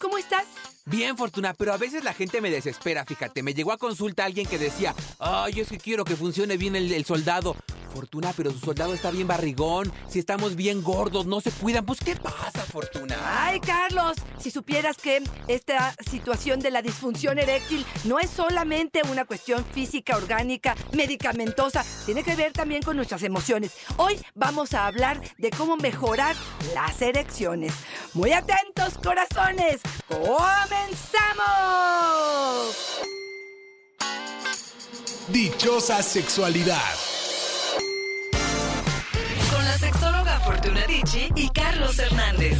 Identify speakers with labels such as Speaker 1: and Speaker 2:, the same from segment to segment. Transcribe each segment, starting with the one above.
Speaker 1: ¿cómo estás?
Speaker 2: Bien, Fortuna, pero a veces la gente me desespera, fíjate. Me llegó a consulta alguien que decía, ay, es que quiero que funcione bien el, el soldado. Fortuna, pero su soldado está bien barrigón. Si estamos bien gordos, no se cuidan. Pues, ¿qué pasa, Fortuna?
Speaker 1: Ay, Carlos, si supieras que esta situación de la disfunción eréctil no es solamente una cuestión física, orgánica, medicamentosa, tiene que ver también con nuestras emociones. Hoy vamos a hablar de cómo mejorar las erecciones. Muy atentos, corazones. ¡Comenzamos!
Speaker 3: Dichosa sexualidad.
Speaker 4: Y Carlos Hernández.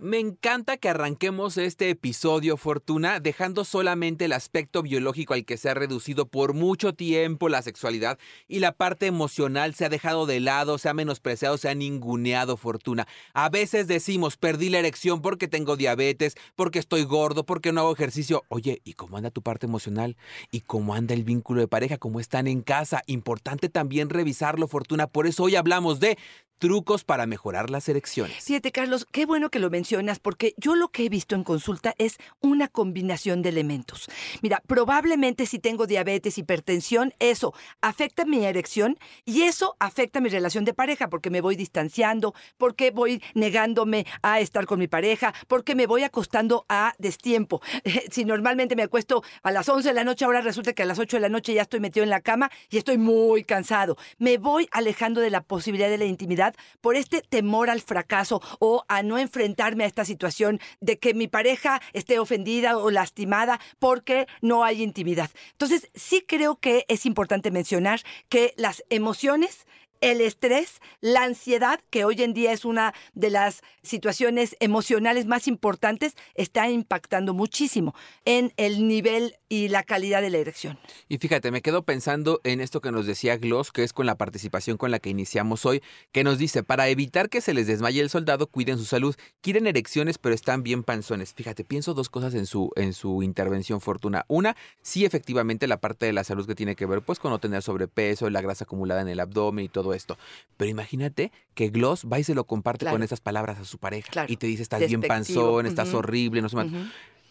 Speaker 2: Me encanta que arranquemos este episodio, Fortuna, dejando solamente el aspecto biológico al que se ha reducido por mucho tiempo la sexualidad y la parte emocional se ha dejado de lado, se ha menospreciado, se ha ninguneado, Fortuna. A veces decimos, perdí la erección porque tengo diabetes, porque estoy gordo, porque no hago ejercicio. Oye, ¿y cómo anda tu parte emocional? ¿Y cómo anda el vínculo de pareja? ¿Cómo están en casa? Importante también revisarlo, Fortuna. Por eso hoy hablamos de trucos para mejorar las erecciones.
Speaker 1: Fíjate, Carlos, qué bueno que lo mencionas, porque yo lo que he visto en consulta es una combinación de elementos. Mira, probablemente si tengo diabetes, hipertensión, eso afecta mi erección y eso afecta mi relación de pareja, porque me voy distanciando, porque voy negándome a estar con mi pareja, porque me voy acostando a destiempo. Si normalmente me acuesto a las 11 de la noche, ahora resulta que a las 8 de la noche ya estoy metido en la cama y estoy muy cansado. Me voy alejando de la posibilidad de la intimidad por este temor al fracaso o a no enfrentarme a esta situación de que mi pareja esté ofendida o lastimada porque no hay intimidad. Entonces, sí creo que es importante mencionar que las emociones el estrés, la ansiedad, que hoy en día es una de las situaciones emocionales más importantes, está impactando muchísimo en el nivel y la calidad de la erección.
Speaker 2: Y fíjate, me quedo pensando en esto que nos decía Gloss, que es con la participación con la que iniciamos hoy, que nos dice, para evitar que se les desmaye el soldado, cuiden su salud. Quieren erecciones, pero están bien panzones. Fíjate, pienso dos cosas en su, en su intervención, Fortuna. Una, sí, efectivamente, la parte de la salud que tiene que ver pues con no tener sobrepeso, la grasa acumulada en el abdomen y todo esto. Pero imagínate que Gloss va y se lo comparte
Speaker 1: Claro.
Speaker 2: con esas palabras a su pareja.
Speaker 1: Claro.
Speaker 2: Y te dice, estás bien panzón, estás horrible, no sé más.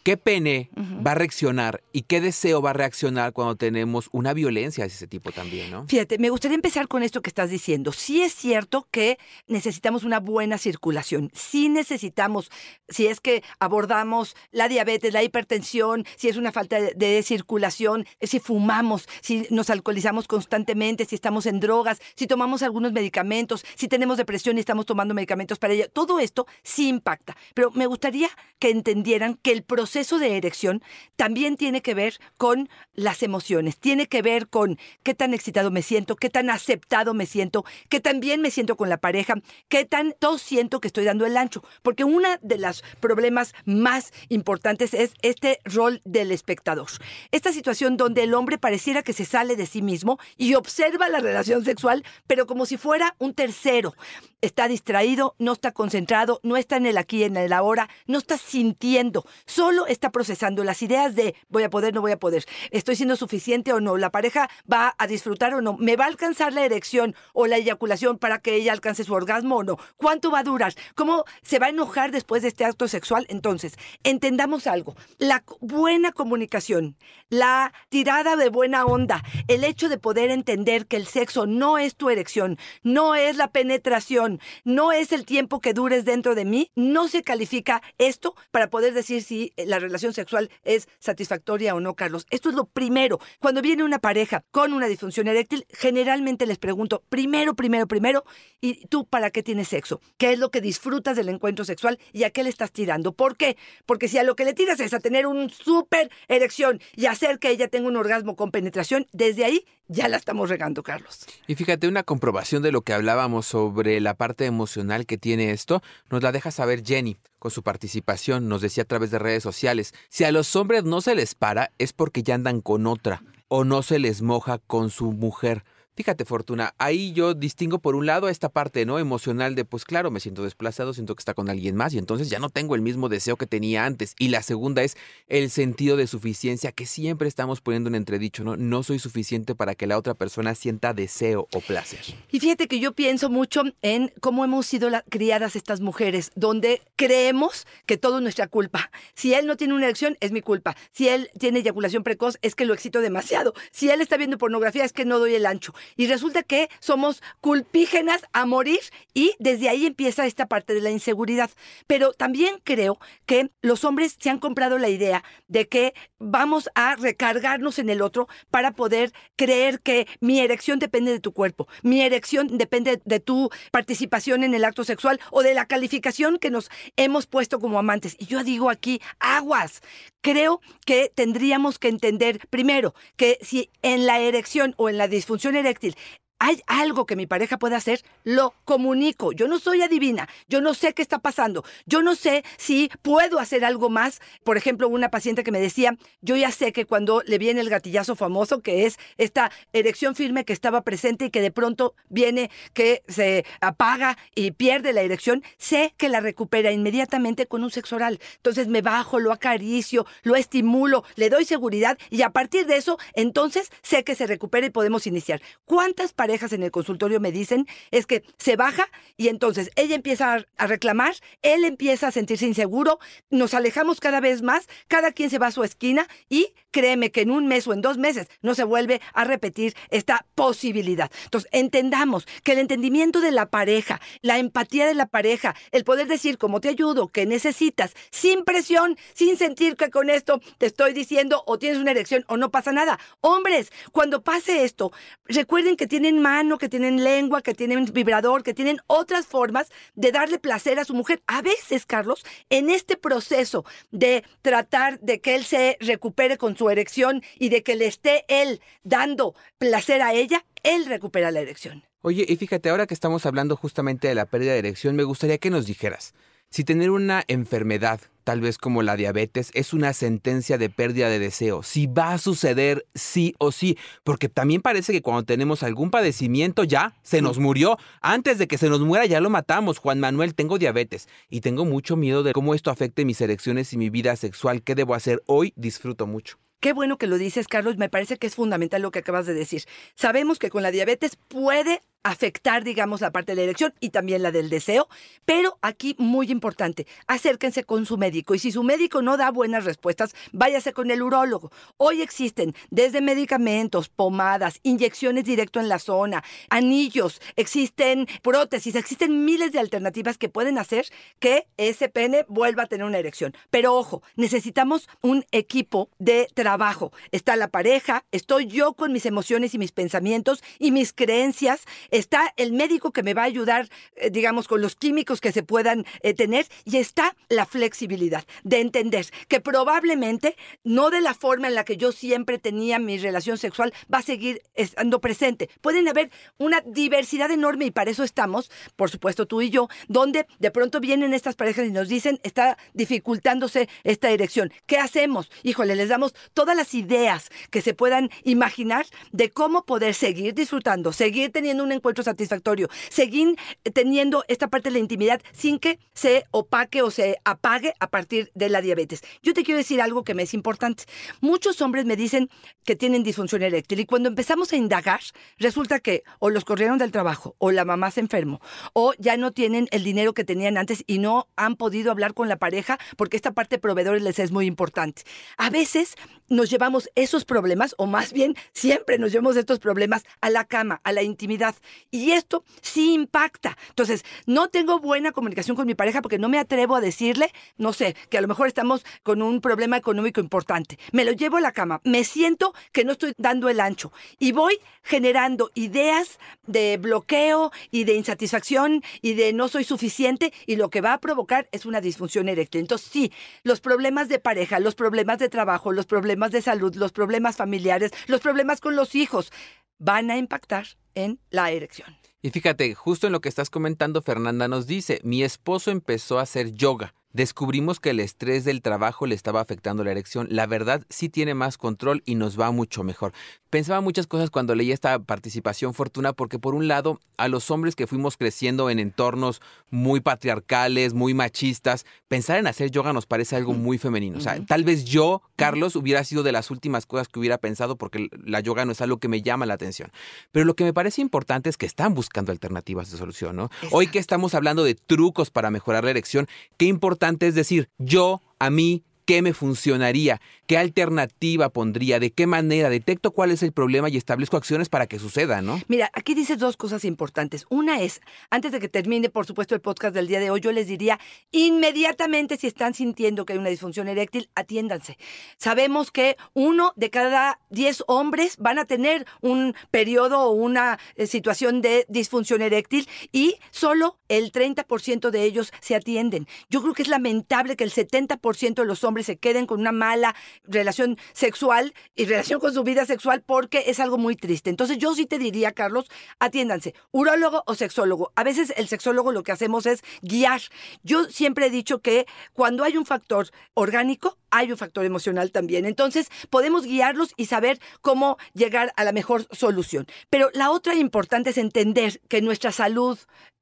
Speaker 2: ¿Qué pene va a reaccionar y qué deseo va a reaccionar cuando tenemos una violencia de ese tipo también, no?
Speaker 1: Fíjate, me gustaría empezar con esto que estás diciendo. Sí es cierto que necesitamos una buena circulación. Sí necesitamos, si es que abordamos la diabetes, la hipertensión, si es una falta de, de circulación, si fumamos, si nos alcoholizamos constantemente, si estamos en drogas, si tomamos algunos medicamentos, si tenemos depresión y estamos tomando medicamentos para ello. Todo esto sí impacta. Pero me gustaría que entendieran que el proceso de erección también tiene que ver con las emociones, tiene que ver con qué tan excitado me siento, qué tan aceptado me siento, qué tan bien me siento con la pareja, qué tanto siento que estoy dando el ancho. Porque uno de los problemas más importantes es este rol del espectador. Esta situación donde el hombre pareciera que se sale de sí mismo y observa la relación sexual, pero como si fuera un tercero. Está distraído, no está concentrado, no está en el aquí, en el ahora, no está sintiendo, solo está procesando las ideas de voy a poder, no voy a poder, estoy siendo suficiente o no, la pareja va a disfrutar o no, me va a alcanzar la erección o la eyaculación para que ella alcance su orgasmo o no, cuánto va a durar, cómo se va a enojar después de este acto sexual. Entonces, entendamos algo, la buena comunicación, la tirada de buena onda, el hecho de poder entender que el sexo no es tu erección, no es la penetración, no es el tiempo que dures dentro de mí, no se califica esto para poder decir si la relación sexual es satisfactoria o no, Carlos. Esto es lo primero. Cuando viene una pareja con una disfunción eréctil, generalmente les pregunto, primero, primero, primero, ¿y tú para qué tienes sexo? ¿Qué es lo que disfrutas del encuentro sexual y a qué le estás tirando? ¿Por qué? Porque si a lo que le tiras es a tener un súper erección y hacer que ella tenga un orgasmo con penetración, desde ahí ya la estamos regando, Carlos.
Speaker 2: Y fíjate, una comprobación de lo que hablábamos sobre la parte emocional que tiene esto, nos la deja saber Jenny con su participación, nos decía a través de redes sociales, si a los hombres no se les para es porque ya andan con otra o no se les moja con su mujer. Fíjate, Fortuna, ahí yo distingo por un lado esta parte, ¿no? Emocional de, pues claro, me siento desplazado, siento que está con alguien más y entonces ya no tengo el mismo deseo que tenía antes. Y la segunda es el sentido de suficiencia que siempre estamos poniendo en entredicho, ¿no? No soy suficiente para que la otra persona sienta deseo o placer.
Speaker 1: Y fíjate que yo pienso mucho en cómo hemos sido criadas estas mujeres, donde creemos que todo es nuestra culpa. Si él no tiene una erección, es mi culpa. Si él tiene eyaculación precoz, es que lo excito demasiado. Si él está viendo pornografía, es que no doy el ancho. Y resulta que somos culpígenas a morir y desde ahí empieza esta parte de la inseguridad. Pero también creo que los hombres se han comprado la idea de que vamos a recargarnos en el otro para poder creer que mi erección depende de tu cuerpo, mi erección depende de tu participación en el acto sexual o de la calificación que nos hemos puesto como amantes. Y yo digo aquí, aguas. Creo que tendríamos que entender primero que si en la erección o en la disfunción eréctil It. Hay algo que mi pareja puede hacer, lo comunico. Yo no soy adivina, yo no sé qué está pasando, yo no sé si puedo hacer algo más. Por ejemplo, una paciente que me decía, yo ya sé que cuando le viene el gatillazo famoso, que es esta erección firme que estaba presente y que de pronto viene que se apaga y pierde la erección, sé que la recupera inmediatamente con un sexo oral. Entonces me bajo, lo acaricio, lo estimulo, le doy seguridad y a partir de eso, entonces sé que se recupera y podemos iniciar. ¿Cuántas en el consultorio me dicen es que se baja y entonces ella empieza a, reclamar, él empieza a sentirse inseguro, nos alejamos cada vez más, cada quien se va a su esquina y créeme que en un mes o en dos meses no se vuelve a repetir esta posibilidad. Entonces, entendamos que el entendimiento de la pareja, la empatía de la pareja, el poder decir cómo te ayudo, que necesitas, sin presión, sin sentir que con esto te estoy diciendo o tienes una erección o no pasa nada. Hombres, cuando pase esto, recuerden que tienen mano, que tienen lengua, que tienen vibrador, que tienen otras formas de darle placer a su mujer. A veces, Carlos, en este proceso de tratar de que él se recupere con su erección y de que le esté él dando placer a ella, él recupera la erección.
Speaker 2: Oye, y fíjate, ahora que estamos hablando justamente de la pérdida de erección, me gustaría que nos dijeras, si tener una enfermedad, tal vez como la diabetes, es una sentencia de pérdida de deseo, si va a suceder sí o sí, porque también parece que cuando tenemos algún padecimiento ya se nos murió, antes de que se nos muera ya lo matamos. Juan Manuel, tengo diabetes y tengo mucho miedo de cómo esto afecte mis erecciones y mi vida sexual. ¿Qué debo hacer? Hoy disfruto mucho.
Speaker 1: Qué bueno que lo dices, Carlos. Me parece que es fundamental lo que acabas de decir. Sabemos que con la diabetes puede afectar, digamos, la parte de la erección y también la del deseo, pero aquí muy importante, acérquense con su médico y si su médico no da buenas respuestas, váyase con el urólogo. Hoy existen desde medicamentos, pomadas, inyecciones directo en la zona, anillos, existen prótesis, existen miles de alternativas que pueden hacer que ese pene vuelva a tener una erección. Pero ojo, necesitamos un equipo de trabajo. Está la pareja, estoy yo con mis emociones y mis pensamientos y mis creencias, está el médico que me va a ayudar, eh, digamos, con los químicos que se puedan eh, tener y está la flexibilidad de entender que probablemente no de la forma en la que yo siempre tenía mi relación sexual va a seguir estando presente. Pueden haber una diversidad enorme y para eso estamos, por supuesto tú y yo, donde de pronto vienen estas parejas y nos dicen está dificultándose esta erección. ¿Qué hacemos? Híjole, les damos todas las ideas que se puedan imaginar de cómo poder seguir disfrutando, seguir teniendo un encuentro satisfactorio, seguir teniendo esta parte de la intimidad sin que se opaque o se apague a partir de la diabetes. Yo te quiero decir algo que me es importante. Muchos hombres me dicen que tienen disfunción eréctil y cuando empezamos a indagar, resulta que o los corrieron del trabajo, o la mamá se enfermó, o ya no tienen el dinero que tenían antes y no han podido hablar con la pareja porque esta parte de proveedores les es muy importante. A veces nos llevamos esos problemas, o más bien siempre nos llevamos estos problemas a la cama, a la intimidad. Y esto sí impacta. Entonces, no tengo buena comunicación con mi pareja porque no me atrevo a decirle, no sé, que a lo mejor estamos con un problema económico importante. Me lo llevo a la cama, me siento que no estoy dando el ancho y voy generando ideas de bloqueo y de insatisfacción y de no soy suficiente y lo que va a provocar es una disfunción eréctil. Entonces, sí, los problemas de pareja, los problemas de trabajo, los problemas de salud, los problemas familiares, los problemas con los hijos van a impactar en la erección.
Speaker 2: Y fíjate, justo en lo que estás comentando, Fernanda nos dice, mi esposo empezó a hacer yoga. Descubrimos que el estrés del trabajo le estaba afectando la erección. La verdad sí tiene más control y nos va mucho mejor. Pensaba muchas cosas cuando leí esta participación Fortuna porque por un lado a los hombres que fuimos creciendo en entornos muy patriarcales, muy machistas, pensar en hacer yoga nos parece algo muy femenino. O sea, tal vez yo, Carlos, hubiera sido de las últimas cosas que hubiera pensado porque la yoga no es algo que me llama la atención. Pero lo que me parece importante es que están buscando alternativas de solución, ¿no? Hoy que estamos hablando de trucos para mejorar la erección, qué importante es decir, yo, a mí, qué me funcionaría, qué alternativa pondría, de qué manera detecto cuál es el problema y establezco acciones para que suceda, ¿no?
Speaker 1: Mira, aquí dices dos cosas importantes. Una es, antes de que termine, por supuesto, el podcast del día de hoy, yo les diría, inmediatamente si están sintiendo que hay una disfunción eréctil, atiéndanse. Sabemos que uno de cada diez hombres van a tener un periodo o una eh, situación de disfunción eréctil y solo el 30% de ellos se atienden. Yo creo que es lamentable que el 70% de los hombres se queden con una mala relación sexual y relación con su vida sexual porque es algo muy triste. Entonces yo sí te diría, Carlos, atiéndanse, urólogo o sexólogo. A veces el sexólogo lo que hacemos es guiar. Yo siempre he dicho que cuando hay un factor orgánico, hay un factor emocional también. Entonces podemos guiarlos y saber cómo llegar a la mejor solución. Pero la otra importante es entender que nuestra salud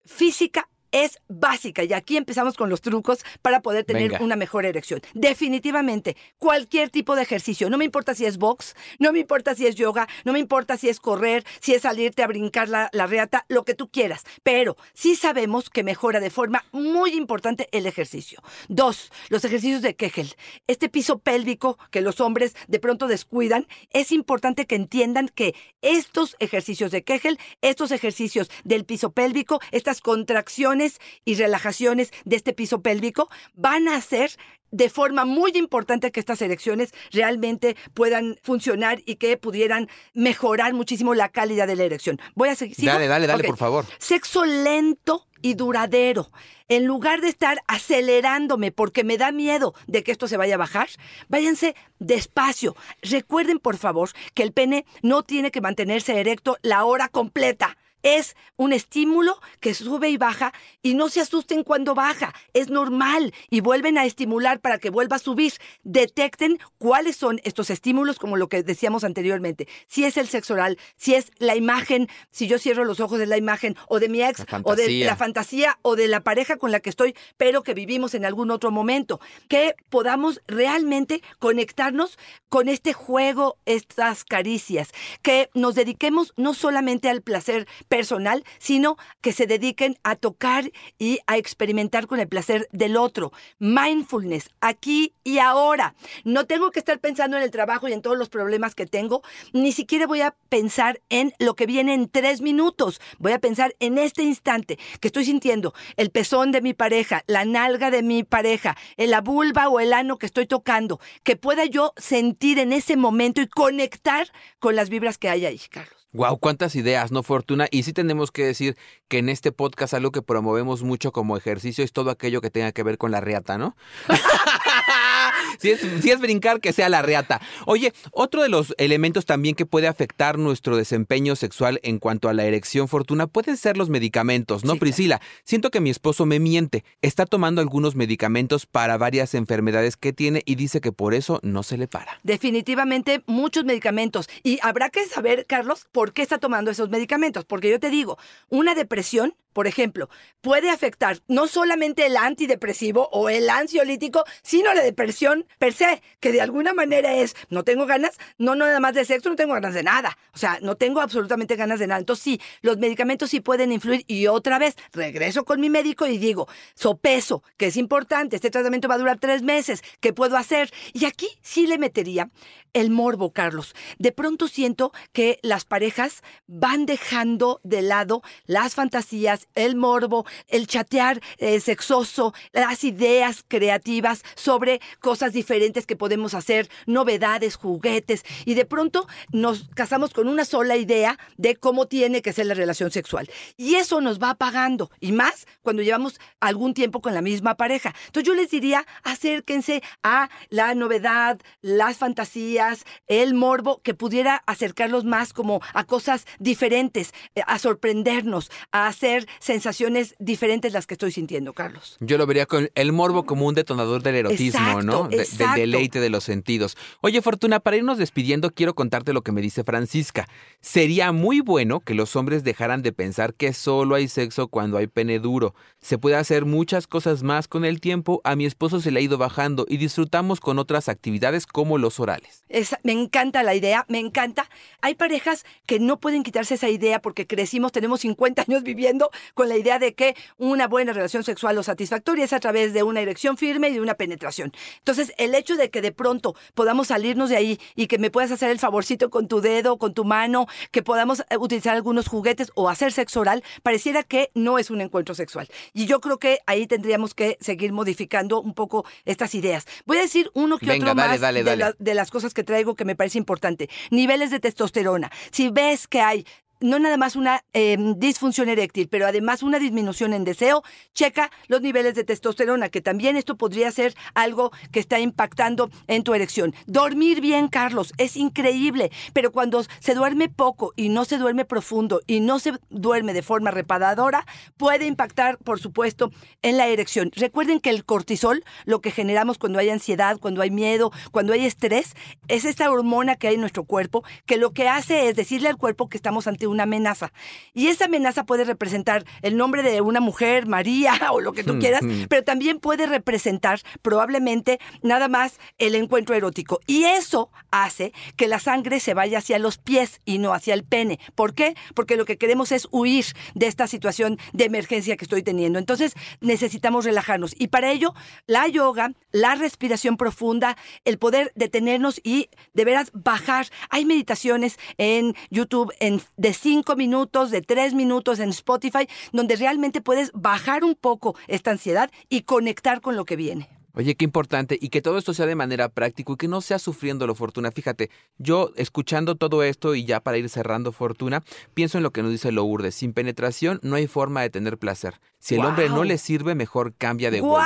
Speaker 1: física es básica y aquí empezamos con los trucos para poder tener
Speaker 2: Venga.
Speaker 1: una mejor erección. Definitivamente, cualquier tipo de ejercicio, no me importa si es box, no me importa si es yoga, no me importa si es correr, si es salirte a brincar la, la reata, lo que tú quieras, pero sí sabemos que mejora de forma muy importante el ejercicio. Dos, los ejercicios de Kegel. Este piso pélvico que los hombres de pronto descuidan, es importante que entiendan que estos ejercicios de Kegel, estos ejercicios del piso pélvico, estas contracciones y relajaciones de este piso pélvico van a hacer de forma muy importante que estas erecciones realmente puedan funcionar y que pudieran mejorar muchísimo la calidad de la erección. Voy a seguir. ¿sigo?
Speaker 2: Dale, dale, dale, por favor.
Speaker 1: Sexo lento y duradero. En lugar de estar acelerándome porque me da miedo de que esto se vaya a bajar, váyanse despacio. Recuerden, por favor, que el pene no tiene que mantenerse erecto la hora completa. Es un estímulo que sube y baja y no se asusten cuando baja. Es normal y vuelven a estimular para que vuelva a subir. Detecten cuáles son estos estímulos, como lo que decíamos anteriormente. Si es el sexo oral, si es la imagen, si yo cierro los ojos de la imagen o de mi ex o de la fantasía o de la pareja con la que estoy, pero que vivimos en algún otro momento. Que podamos realmente conectarnos con este juego, estas caricias. Que nos dediquemos no solamente al placer personal, sino que se dediquen a tocar y a experimentar con el placer del otro. Mindfulness, aquí y ahora. No tengo que estar pensando en el trabajo y en todos los problemas que tengo, ni siquiera voy a pensar en lo que viene en tres minutos. Voy a pensar en este instante que estoy sintiendo el pezón de mi pareja, la nalga de mi pareja, la vulva o el ano que estoy tocando, que pueda yo sentir en ese momento y conectar con las vibras que hay ahí, Carlos.
Speaker 2: Wow, cuántas ideas, ¿no, Fortuna? Y sí tenemos que decir que en este podcast algo que promovemos mucho como ejercicio es todo aquello que tenga que ver con la reata, ¿no? si, es, si es brincar, que sea la reata. Oye, otro de los elementos también que puede afectar nuestro desempeño sexual en cuanto a la erección, Fortuna, pueden ser los medicamentos, ¿no,
Speaker 1: Sí, claro.
Speaker 2: Priscila? Siento que mi esposo me miente. Está tomando algunos medicamentos para varias enfermedades que tiene y dice que por eso no se le para.
Speaker 1: Definitivamente muchos medicamentos. Y habrá que saber, Carlos, por qué está tomando esos medicamentos. Porque yo te digo, una depresión, por ejemplo, puede afectar no solamente el antidepresivo o el ansiolítico, sino la depresión per se, que de alguna manera es, no tengo ganas, no nada más de sexo, no tengo ganas de nada. O sea, no tengo absolutamente ganas de nada. Entonces sí, los medicamentos sí pueden influir. Y otra vez, regreso con mi médico y digo, sopeso, que es importante, este tratamiento va a durar tres meses, ¿qué puedo hacer? Y aquí sí le metería el morbo, Carlos. De pronto siento que las parejas van dejando de lado las fantasías, el morbo, el chatear eh, sexoso, las ideas creativas sobre cosas diferentes que podemos hacer, novedades, juguetes, y de pronto nos casamos con una sola idea de cómo tiene que ser la relación sexual. Y eso nos va apagando, y más cuando llevamos algún tiempo con la misma pareja. Entonces yo les diría, acérquense a la novedad, las fantasías, el morbo, que pudiera acercarlos más como a cosas diferentes, eh, a sorprendernos, a hacer sensaciones diferentes las que estoy sintiendo, Carlos.
Speaker 2: Yo lo vería con el morbo como un detonador del erotismo,
Speaker 1: Exacto,
Speaker 2: ¿no? De- del deleite de los sentidos. Oye, Fortuna, para irnos despidiendo, quiero contarte lo que me dice Francisca. Sería muy bueno que los hombres dejaran de pensar que solo hay sexo cuando hay pene duro. Se puede hacer muchas cosas más con el tiempo. A mi esposo se le ha ido bajando y disfrutamos con otras actividades como los orales.
Speaker 1: Me encanta la idea, me encanta. Hay parejas que no pueden quitarse esa idea porque crecimos, tenemos 50 años viviendo con la idea de que una buena relación sexual o satisfactoria es a través de una erección firme y de una penetración. Entonces, el hecho de que de pronto podamos salirnos de ahí y que me puedas hacer el favorcito con tu dedo, con tu mano, que podamos eh, utilizar algunos juguetes o hacer sexo oral, pareciera que no es un encuentro sexual. Y yo creo que ahí tendríamos que seguir modificando un poco estas ideas. Voy a decir uno que
Speaker 2: Venga,
Speaker 1: otro
Speaker 2: dale,
Speaker 1: más
Speaker 2: dale,
Speaker 1: de
Speaker 2: dale.
Speaker 1: la- de las cosas que traigo que me parece importante. Niveles de testosterona. Si ves que hay no nada más una eh, disfunción eréctil, pero además una disminución en deseo, checa los niveles de testosterona, que también esto podría ser algo que está impactando en tu erección. Dormir bien, Carlos, es increíble, pero cuando se duerme poco y no se duerme profundo y no se duerme de forma reparadora, puede impactar, por supuesto, en la erección. Recuerden que el cortisol, lo que generamos cuando hay ansiedad, cuando hay miedo, cuando hay estrés, es esta hormona que hay en nuestro cuerpo que lo que hace es decirle al cuerpo que estamos ante una amenaza. Y esa amenaza puede representar el nombre de una mujer, María o lo que tú quieras, pero también puede representar probablemente nada más el encuentro erótico. Y eso hace que la sangre se vaya hacia los pies y no hacia el pene. ¿Por qué? Porque lo que queremos es huir de esta situación de emergencia que estoy teniendo. Entonces necesitamos relajarnos. Y para ello, la yoga, la respiración profunda, el poder detenernos y de veras bajar. Hay meditaciones en YouTube en, de cinco minutos, de tres minutos en Spotify, donde realmente puedes bajar un poco esta ansiedad y conectar con lo que viene.
Speaker 2: Oye, qué importante y que todo esto sea de manera práctica y que no sea sufriendo lo Fortuna. Fíjate, yo escuchando todo esto y ya para ir cerrando Fortuna, pienso en lo que nos dice Lourdes. Sin penetración no hay forma de tener placer. Si el hombre no le sirve, mejor cambia de golpe.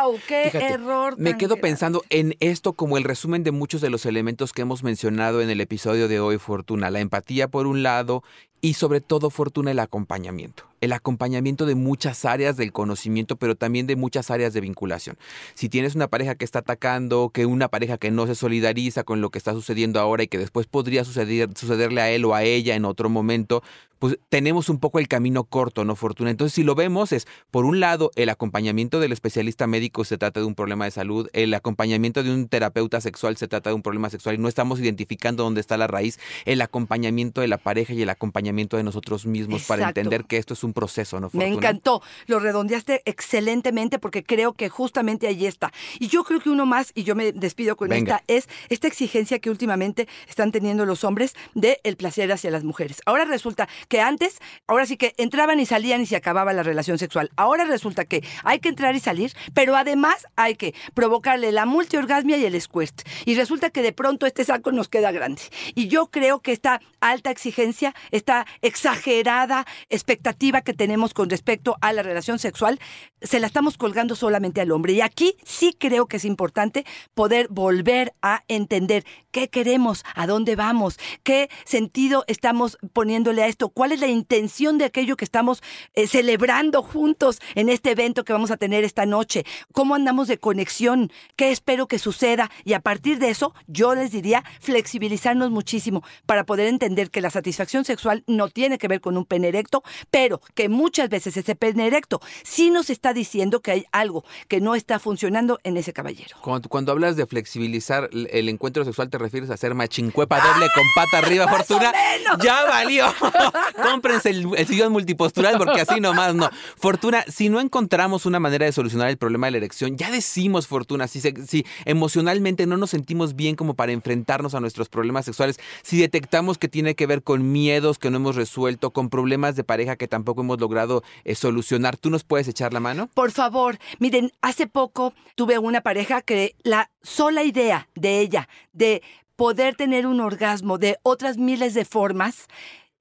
Speaker 1: ¡Guau! ¡Qué
Speaker 2: Fíjate,
Speaker 1: error!
Speaker 2: Me quedo pensando en esto como el resumen de muchos de los elementos que hemos mencionado en el episodio de hoy, Fortuna. La empatía por un lado y sobre todo, Fortuna, el acompañamiento. El acompañamiento de muchas áreas del conocimiento, pero también de muchas áreas de vinculación. Si tienes una pareja que está atacando, que una pareja que no se solidariza con lo que está sucediendo ahora y que después podría suceder, sucederle a él o a ella en otro momento, pues tenemos un poco el camino corto, ¿no, Fortuna? Entonces, si lo vemos, es, por un lado, el acompañamiento del especialista médico se trata de un problema de salud, el acompañamiento de un terapeuta sexual se trata de un problema sexual y no estamos identificando dónde está la raíz, el acompañamiento de la pareja y el acompañamiento de nosotros mismos para entender que esto es un proceso, ¿no,
Speaker 1: Me
Speaker 2: Fortuna?
Speaker 1: encantó. Lo redondeaste excelentemente porque creo que justamente ahí está. Y yo creo que uno más, y yo me despido con
Speaker 2: Venga.
Speaker 1: esta, es esta exigencia que últimamente están teniendo los hombres de el placer hacia las mujeres. Ahora resulta que antes, ahora sí que entraban y salían y se acababa la relación sexual. Ahora resulta que hay que entrar y salir, pero además hay que provocarle la multiorgasmia y el squirt. Y resulta que de pronto este saco nos queda grande. Y yo creo que esta alta exigencia, esta exagerada expectativa que tenemos con respecto a la relación sexual, se la estamos colgando solamente al hombre. Y aquí sí creo que es importante poder volver a entender qué queremos, a dónde vamos, qué sentido estamos poniéndole a esto, cuál es la intención de aquello que estamos eh, celebrando juntos en este evento que vamos a tener esta noche, cómo andamos de conexión, qué espero que suceda. Y a partir de eso, yo les diría flexibilizarnos muchísimo para poder entender que la satisfacción sexual no tiene que ver con un pene erecto, pero que muchas veces ese pene erecto sí nos está diciendo que hay algo que no está funcionando en ese caballero.
Speaker 2: Cuando, cuando hablas de flexibilizar el encuentro sexual, ¿te refieres a hacer machincuepa doble con pata arriba,
Speaker 1: ¡Ah! Más o
Speaker 2: Fortuna?
Speaker 1: menos.
Speaker 2: ¡Ya valió! Cómprense el, el sillón multipostural porque así nomás no. Fortuna, si no encontramos una manera de solucionar el problema de la erección, ya decimos, Fortuna, si, se- si emocionalmente no nos sentimos bien como para enfrentarnos a nuestros problemas sexuales, si detectamos que tiene que ver con miedos que no hemos resuelto, con problemas de pareja que tampoco hemos logrado eh, solucionar, ¿tú nos puedes echar la mano?
Speaker 1: Por favor, miren, hace poco tuve una pareja que la sola idea de ella de poder tener un orgasmo de otras miles de formas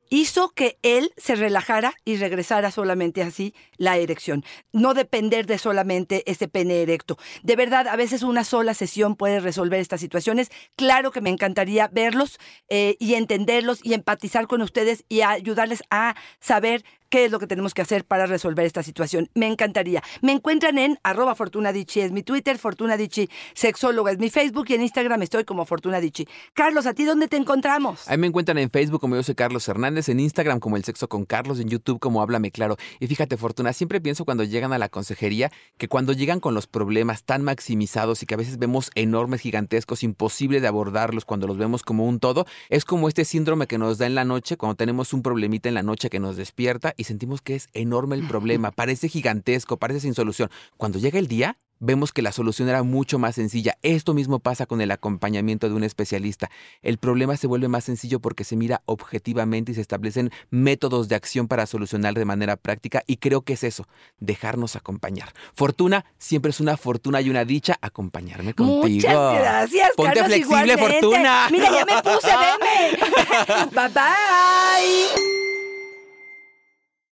Speaker 1: hizo que él se relajara y regresara solamente así la erección. No depender de solamente ese pene erecto. De verdad, a veces una sola sesión puede resolver estas situaciones. Claro que me encantaría verlos eh, y entenderlos y empatizar con ustedes y ayudarles a saber qué es lo que tenemos que hacer para resolver esta situación. Me encantaría. Me encuentran en arroba Fortuna es mi Twitter, Fortuna Dicci, sexóloga es mi Facebook y en Instagram estoy como Fortuna Dicci. Carlos, ¿a ti dónde te encontramos?
Speaker 2: Ahí me encuentran en Facebook como yo soy Carlos Hernández, en Instagram como El Sexo con Carlos, en YouTube como Háblame Claro. Y fíjate, Fortuna, siempre pienso cuando llegan a la consejería que cuando llegan con los problemas tan maximizados y que a veces vemos enormes, gigantescos, imposible de abordarlos cuando los vemos como un todo, es como este síndrome que nos da en la noche cuando tenemos un problemita en la noche que nos despierta y sentimos que es enorme el problema, parece gigantesco, parece sin solución. Cuando llega el día, vemos que la solución era mucho más sencilla. Esto mismo pasa con el acompañamiento de un especialista. El problema se vuelve más sencillo porque se mira objetivamente y se establecen métodos de acción para solucionar de manera práctica y creo que es eso, dejarnos acompañar. Fortuna, siempre es una fortuna y una dicha acompañarme contigo.
Speaker 1: Muchas gracias,
Speaker 2: Ponte
Speaker 1: Carlos,
Speaker 2: flexible,
Speaker 1: igualmente.
Speaker 2: Fortuna.
Speaker 1: Mira, ya me puse, veme. bye bye.